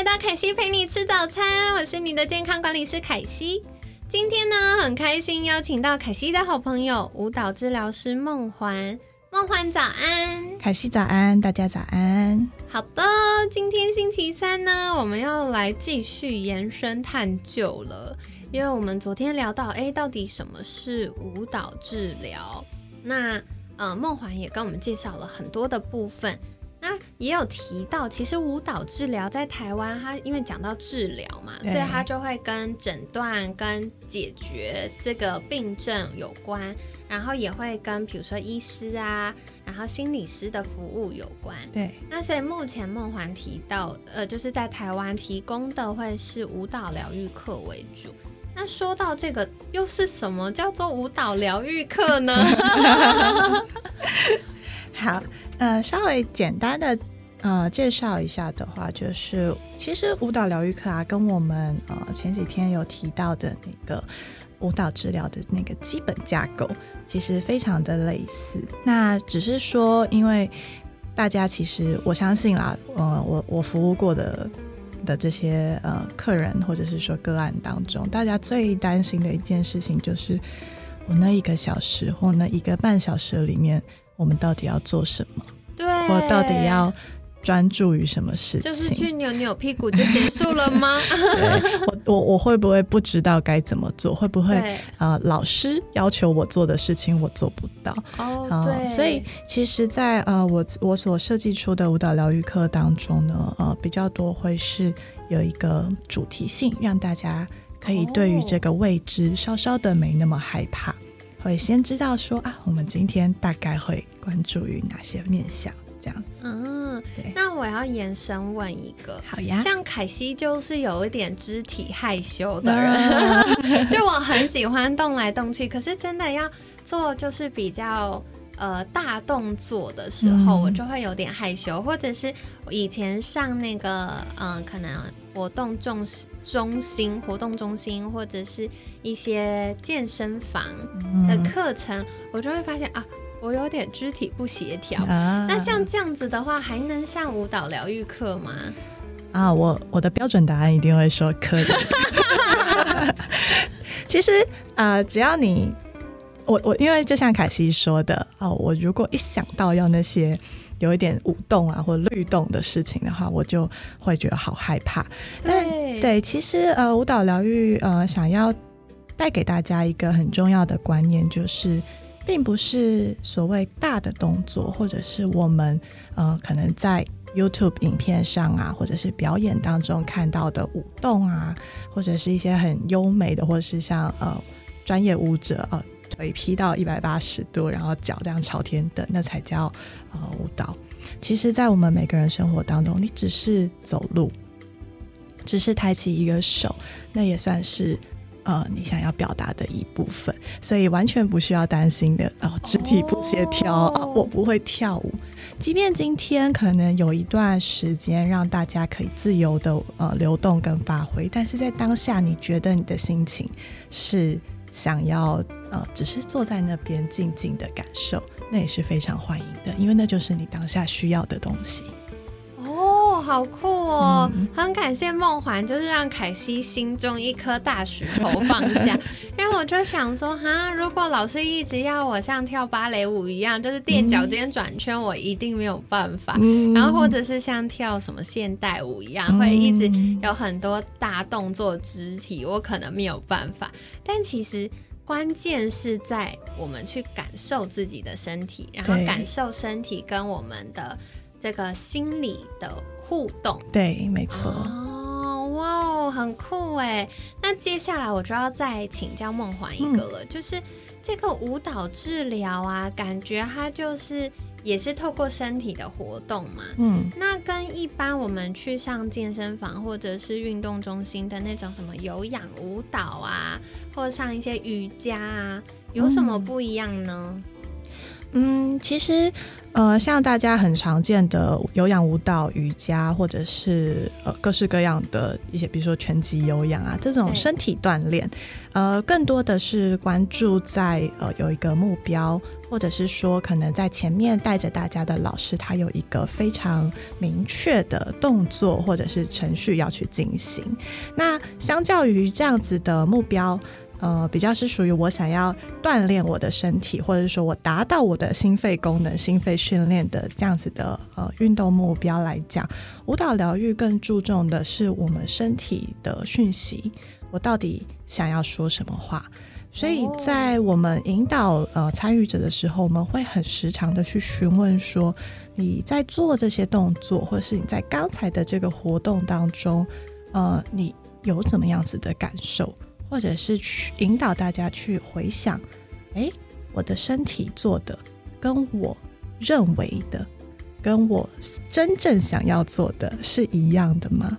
来到凯西陪你吃早餐，我是你的健康管理师凯西。今天呢，很开心邀请到凯西的好朋友舞蹈治疗师梦环。梦环早安，凯西早安，大家早安。好的，今天星期三呢，我们要来继续延伸探究了，因为我们昨天聊到，哎，到底什么是舞蹈治疗？那呃，梦环也跟我们介绍了很多的部分。那也有提到，其实舞蹈治疗在台湾，它因为讲到治疗嘛，所以它就会跟诊断、跟解决这个病症有关，然后也会跟比如说医师啊，然后心理师的服务有关。对。那所以目前梦环提到，呃，就是在台湾提供的会是舞蹈疗愈课为主。那说到这个，又是什么叫做舞蹈疗愈课呢？好。呃，稍微简单的呃介绍一下的话，就是其实舞蹈疗愈课啊，跟我们呃前几天有提到的那个舞蹈治疗的那个基本架构，其实非常的类似。那只是说，因为大家其实我相信啦，呃，我我服务过的的这些呃客人或者是说个案当中，大家最担心的一件事情就是，我那一个小时或那一个半小时里面。我们到底要做什么？对，我到底要专注于什么事情？就是去扭扭屁股就结束了吗？我我我会不会不知道该怎么做？会不会呃，老师要求我做的事情我做不到？哦，对。所以其实，在呃我我所设计出的舞蹈疗愈课当中呢，呃，比较多会是有一个主题性，让大家可以对于这个未知稍稍的没那么害怕。会先知道说啊，我们今天大概会关注于哪些面向，这样子。嗯，对。那我要延伸问一个，好呀。像凯西就是有一点肢体害羞的人，就我很喜欢动来动去，可是真的要做就是比较。呃，大动作的时候，我就会有点害羞，或者是以前上那个，嗯，可能活动中中心、活动中心，或者是一些健身房的课程，我就会发现啊，我有点肢体不协调。那像这样子的话，还能上舞蹈疗愈课吗？啊，我我的标准答案一定会说可以。其实啊，只要你。我我因为就像凯西说的哦，我如果一想到要那些有一点舞动啊或律动的事情的话，我就会觉得好害怕。但对，其实呃，舞蹈疗愈呃，想要带给大家一个很重要的观念，就是并不是所谓大的动作，或者是我们呃可能在 YouTube 影片上啊，或者是表演当中看到的舞动啊，或者是一些很优美的，或者是像呃专业舞者啊。腿劈到一百八十度，然后脚这样朝天的，那才叫呃舞蹈。其实，在我们每个人生活当中，你只是走路，只是抬起一个手，那也算是呃你想要表达的一部分。所以完全不需要担心的哦，肢体不协调啊，我不会跳舞。即便今天可能有一段时间让大家可以自由的呃流动跟发挥，但是在当下，你觉得你的心情是想要。呃，只是坐在那边静静的感受，那也是非常欢迎的，因为那就是你当下需要的东西。哦，好酷哦！很感谢梦环，就是让凯西心中一颗大石头放下。因为我就想说，哈，如果老师一直要我像跳芭蕾舞一样，就是垫脚尖转圈，我一定没有办法。然后或者是像跳什么现代舞一样，会一直有很多大动作肢体，我可能没有办法。但其实。关键是在我们去感受自己的身体，然后感受身体跟我们的这个心理的互动。对，没错。哦，哇哦，很酷哎！那接下来我就要再请教梦环一个了，就是这个舞蹈治疗啊，感觉它就是也是透过身体的活动嘛。嗯，那跟一般我们去上健身房或者是运动中心的那种什么有氧舞蹈啊，或者上一些瑜伽啊，有什么不一样呢？嗯，其实，呃，像大家很常见的有氧舞蹈、瑜伽，或者是呃各式各样的一些，比如说拳击有氧啊，这种身体锻炼，呃，更多的是关注在呃有一个目标，或者是说可能在前面带着大家的老师，他有一个非常明确的动作或者是程序要去进行。那相较于这样子的目标，呃，比较是属于我想要锻炼我的身体，或者是说我达到我的心肺功能、心肺训练的这样子的呃运动目标来讲，舞蹈疗愈更注重的是我们身体的讯息，我到底想要说什么话。所以在我们引导呃参与者的时候，我们会很时常的去询问说，你在做这些动作，或者是你在刚才的这个活动当中，呃，你有怎么样子的感受？或者是去引导大家去回想，诶，我的身体做的跟我认为的，跟我真正想要做的是一样的吗？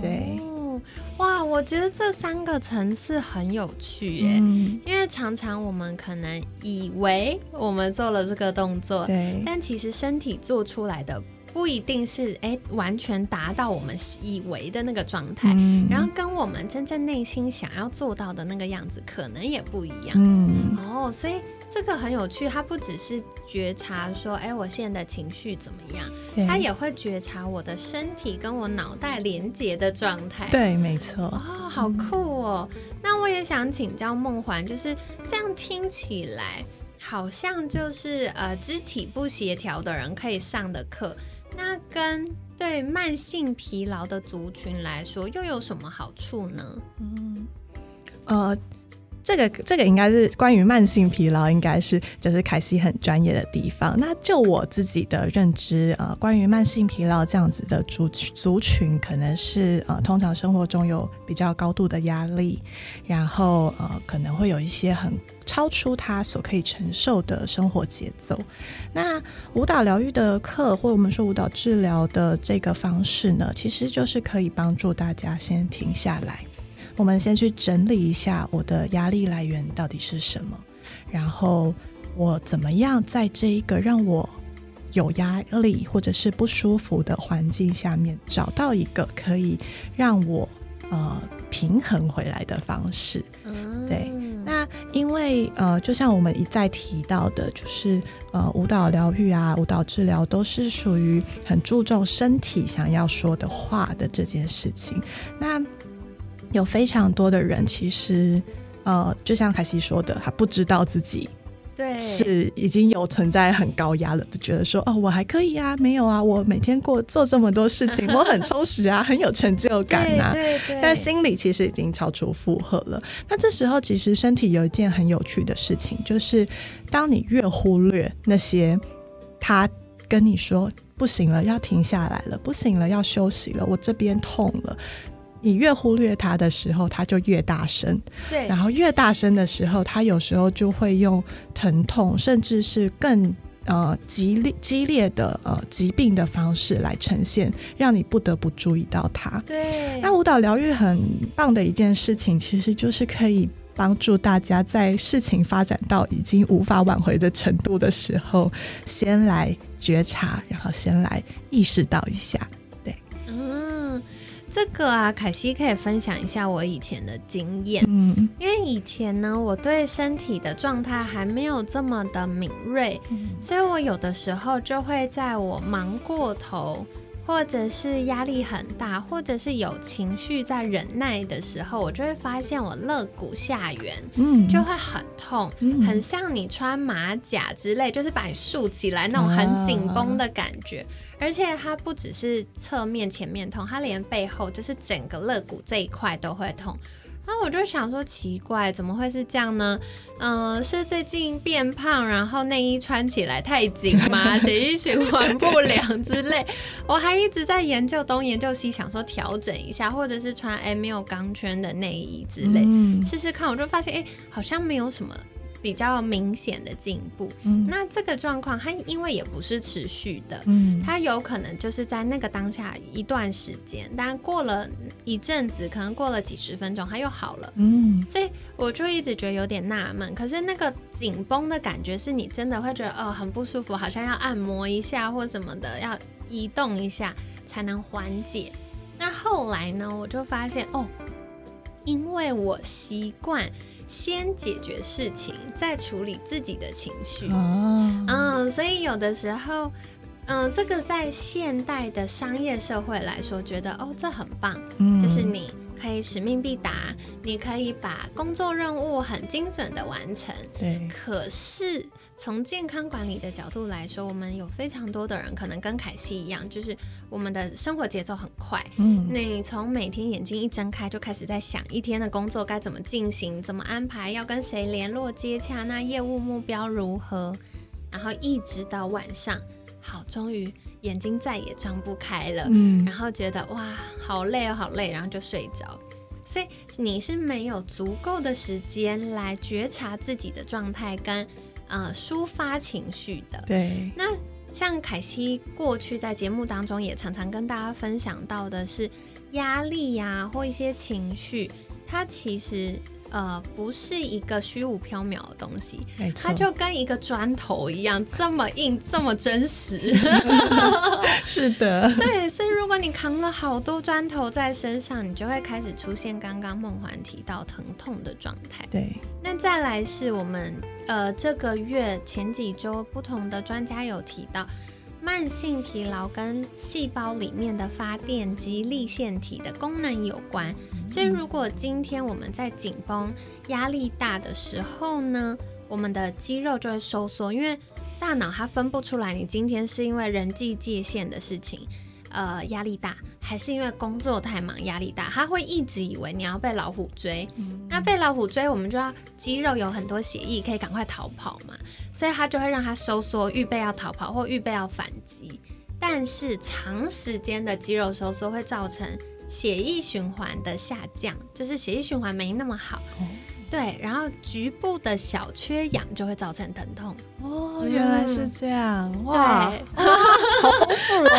对哦，哇，我觉得这三个层次很有趣耶。嗯，因为常常我们可能以为我们做了这个动作，对，但其实身体做出来的不一定是哎完全达到我们以为的那个状态，嗯然后跟我们真正内心想要做到的那个样子可能也不一样。嗯哦，所以这个很有趣，它不只是觉察说，哎，我现在的情绪怎么样，对它也会觉察我的身体跟我脑袋连接的状态。对，没错，哦，好酷哦！那我也想请教梦环，就是这样听起来，好像就是呃肢体不协调的人可以上的课，那跟对慢性疲劳的族群来说，又有什么好处呢？呃。这个这个应该是关于慢性疲劳，应该是就是凯西很专业的地方。那就我自己的认知，呃，关于慢性疲劳这样子的族族群，可能是呃，通常生活中有比较高度的压力，然后呃，可能会有一些很超出他所可以承受的生活节奏。那舞蹈疗愈的课，或我们说舞蹈治疗的这个方式呢，其实就是可以帮助大家先停下来。我们先去整理一下我的压力来源到底是什么，然后我怎么样在这一个让我有压力或者是不舒服的环境下面，找到一个可以让我呃平衡回来的方式。嗯，对那因为呃，就像我们一再提到的，就是呃，舞蹈疗愈啊，舞蹈治疗都是属于很注重身体想要说的话的这件事情。那有非常多的人其实呃，就像凯西说的，他不知道自己对，是已经有存在很高压了，就觉得说哦，我还可以啊，没有啊，我每天过做这么多事情，我很充实啊，很有成就 感啊。对对对，但心里其实已经超出负荷了。那这时候，其实身体有一件很有趣的事情，就是当你越忽略那些他跟你说不行了，要停下来了，不行了，要休息了，我这边痛了。你越忽略它的时候，它就越大声。对，然后越大声的时候，它有时候就会用疼痛，甚至是更呃激烈激烈的呃疾病的方式来呈现，让你不得不注意到它。对，那舞蹈疗愈很棒的一件事情，其实就是可以帮助大家在事情发展到已经无法挽回的程度的时候，先来觉察，然后先来意识到一下。嗯，这个啊，凯西可以分享一下我以前的经验。嗯因为以前呢，我对身体的状态还没有这么的敏锐，所以我有的时候就会在我忙过头，或者是压力很大，或者是有情绪在忍耐的时候，我就会发现我肋骨下缘嗯就会很痛，嗯很像你穿马甲之类，就是把你竖起来那种很紧绷的感觉。而且它不只是侧面、前面痛，它连背后就是整个肋骨这一块都会痛。然后我就想说，奇怪，怎么会是这样呢？嗯、是最近变胖，然后内衣穿起来太紧吗？血液循环不良之类。我还一直在研究东研究西，想说调整一下，或者是穿哎没有钢圈的内衣之类。嗯试试看，我就发现哎、好像没有什么比较明显的进步。嗯那这个状况，它因为也不是持续的，嗯它有可能就是在那个当下一段时间，但过了一阵子，可能过了几十分钟，它又好了。嗯所以我就一直觉得有点纳闷，可是那个紧绷的感觉是你真的会觉得哦很不舒服，好像要按摩一下或什么的，要移动一下才能缓解。那后来呢，我就发现哦，因为我习惯先解决事情，再处理自己的情绪。哦嗯，所以有的时候，嗯，这个在现代的商业社会来说，觉得哦这很棒，嗯就是你可以使命必达，你可以把工作任务很精准的完成。对可是从健康管理的角度来说，我们有非常多的人可能跟凯西一样，就是我们的生活节奏很快。嗯那你从每天眼睛一睁开就开始在想一天的工作该怎么进行，怎么安排，要跟谁联络接洽，那业务目标如何，然后一直到晚上，好，终于眼睛再也张不开了，嗯然后觉得哇，好累哦，好累，然后就睡着。所以你是没有足够的时间来觉察自己的状态跟呃抒发情绪的。对那像凯西过去在节目当中也常常跟大家分享到的是压力呀、或一些情绪，它其实呃不是一个虚无缥缈的东西，它就跟一个砖头一样，这么硬，这么真实。是的，对，所以如果你扛了好多砖头在身上，你就会开始出现刚刚梦环提到疼痛的状态。对那再来是我们呃这个月前几周不同的专家有提到，慢性疲劳跟细胞里面的发电机立腺体的功能有关。所以如果今天我们在紧绷、压力大的时候呢，我们的肌肉就会收缩，因为大脑它分不出来，你今天是因为人际界限的事情。呃，压力大，还是因为工作太忙压力大，他会一直以为你要被老虎追，那被老虎追，我们就要肌肉有很多血液，可以赶快逃跑嘛，所以他就会让他收缩，预备要逃跑或预备要反击。但是长时间的肌肉收缩会造成血液循环的下降，就是血液循环没那么好。哦对，然后局部的小缺氧就会造成疼痛。哦，原来是这样哇，对，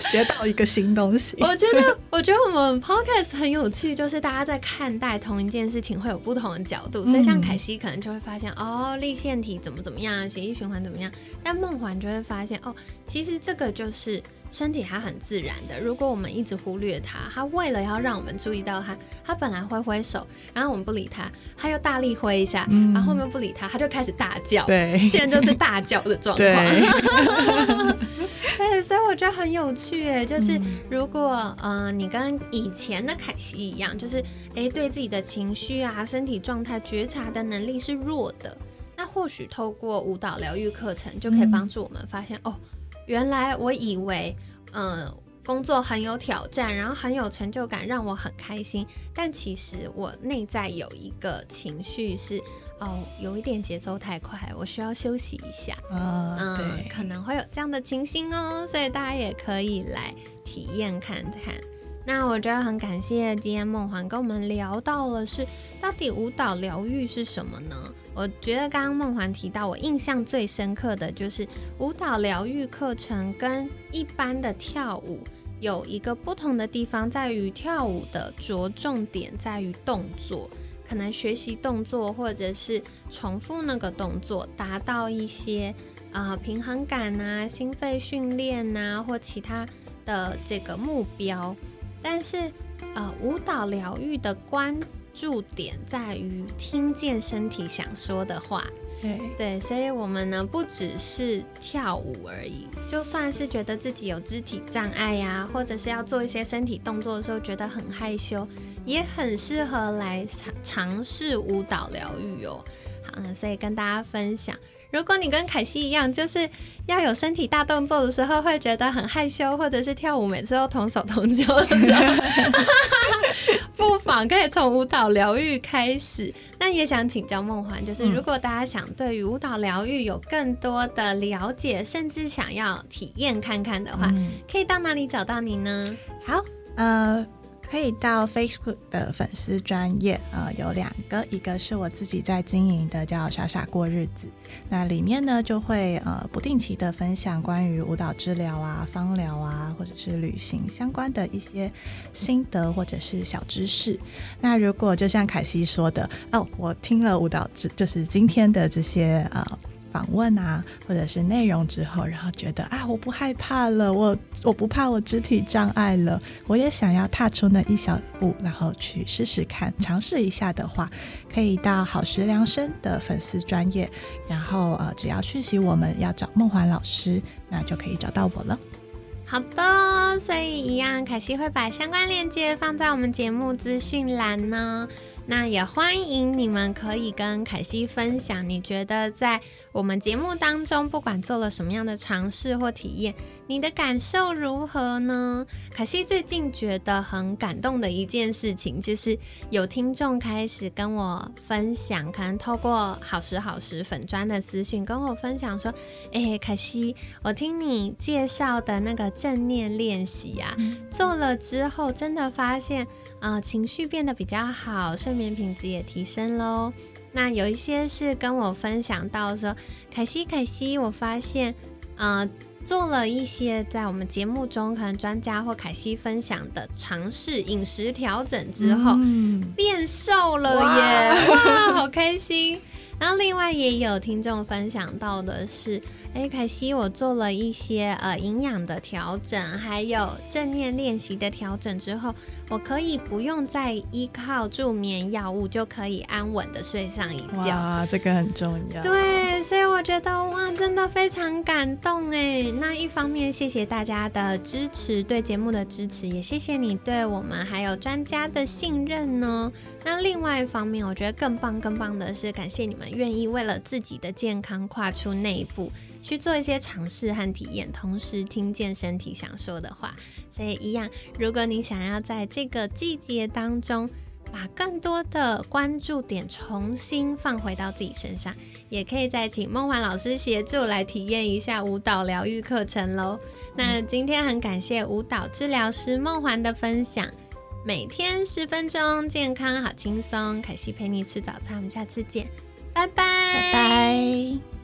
学到一个新东西，我觉得，我觉得我们 podcast 很有趣，就是大家在看待同一件事情会有不同的角度，所以像凯西可能就会发现，哦，立腺体怎么怎么样，血液循环怎么样，但梦环就会发现，哦，其实这个就是身体它很自然的，如果我们一直忽略它，它为了要让我们注意到它，它本来挥挥手，然后我们不理它，它又大力挥一下，嗯然后后面不理它，它就开始大叫，对。现在就是大叫的状况。对，所以我觉得很有趣诶，就是嗯如果呃你跟以前的凯西一样，就是诶对自己的情绪啊、身体状态觉察的能力是弱的，那或许透过舞蹈疗愈课程就可以帮助我们发现、哦，原来我以为呃。工作很有挑战，然后很有成就感，让我很开心。但其实我内在有一个情绪是，哦，有一点节奏太快，我需要休息一下。啊，嗯，对，可能会有这样的情形哦，所以大家也可以来体验看看。那我觉得很感谢今天梦环跟我们聊到了是到底舞蹈疗愈是什么呢？我觉得刚刚梦环提到，我印象最深刻的就是舞蹈疗愈课程跟一般的跳舞有一个不同的地方，在于跳舞的着重点在于动作，可能学习动作或者是重复那个动作，达到一些啊、呃平衡感啊、心肺训练呐、或其他的这个目标。但是呃，舞蹈疗愈的关注点在于听见身体想说的话。对，对，所以我们呢不只是跳舞而已，就算是觉得自己有肢体障碍呀、或者是要做一些身体动作的时候觉得很害羞，也很适合来尝尝试舞蹈疗愈哦。好，那所以跟大家分享。如果你跟凯西一样，就是要有身体大动作的时候，会觉得很害羞，或者是跳舞每次都同手同脚的时候，不妨可以从舞蹈疗愈开始。那也想请教梦环，就是嗯如果大家想对于舞蹈疗愈有更多的了解，甚至想要体验看看的话，嗯可以到哪里找到你呢？好，呃，可以到 Facebook 的粉丝专业，呃，有两个，一个是我自己在经营的，叫傻傻过日子。那里面呢，就会呃不定期的分享关于舞蹈治疗啊、芳疗啊，或者是旅行相关的一些心得或者是小知识。那如果就像凯西说的，哦，我听了舞蹈治，就是今天的这些呃。访问啊，或者是内容之后，然后觉得啊，我不害怕了，我我不怕我肢体障碍了，我也想要踏出那一小步，然后去试试看，尝试一下的话，可以到好时量身的粉丝专业，然后呃，只要讯息我们要找梦环老师，那就可以找到我了。好的，所以一样，凯西会把相关链接放在我们节目资讯栏呢。那也欢迎你们可以跟凯西分享，你觉得在我们节目当中，不管做了什么样的尝试或体验，你的感受如何呢？凯西最近觉得很感动的一件事情，就是有听众开始跟我分享，可能透过好时好时粉砖的私讯跟我分享说：“哎，凯西，我听你介绍的那个正念练习啊，做了之后，真的发现。”呃，情绪变得比较好，睡眠品质也提升喽。那有一些是跟我分享到说，凯西，凯西，我发现，呃，做了一些在我们节目中可能专家或凯西分享的尝试饮食调整之后，变瘦了耶！哇，好开心。然后另外也有听众分享到的是，哎，凯西，我做了一些呃营养的调整，还有正念练习的调整之后，我可以不用再依靠助眠药物，就可以安稳的睡上一觉。哇，这个很重要。对，所以我觉得哇，真的非常感动哎。那一方面谢谢大家的支持，对节目的支持，也谢谢你对我们还有专家的信任哦。那另外一方面，我觉得更棒更棒的是，感谢你们。愿意为了自己的健康跨出那一步，去做一些尝试和体验，同时听见身体想说的话。所以一样，如果你想要在这个季节当中，把更多的关注点重新放回到自己身上，也可以再请梦幻老师协助来体验一下舞蹈疗愈课程喽。那今天很感谢舞蹈治疗师梦环的分享，每天十分钟，健康好轻松。凯西陪你吃早餐，我们下次见。拜拜，拜拜。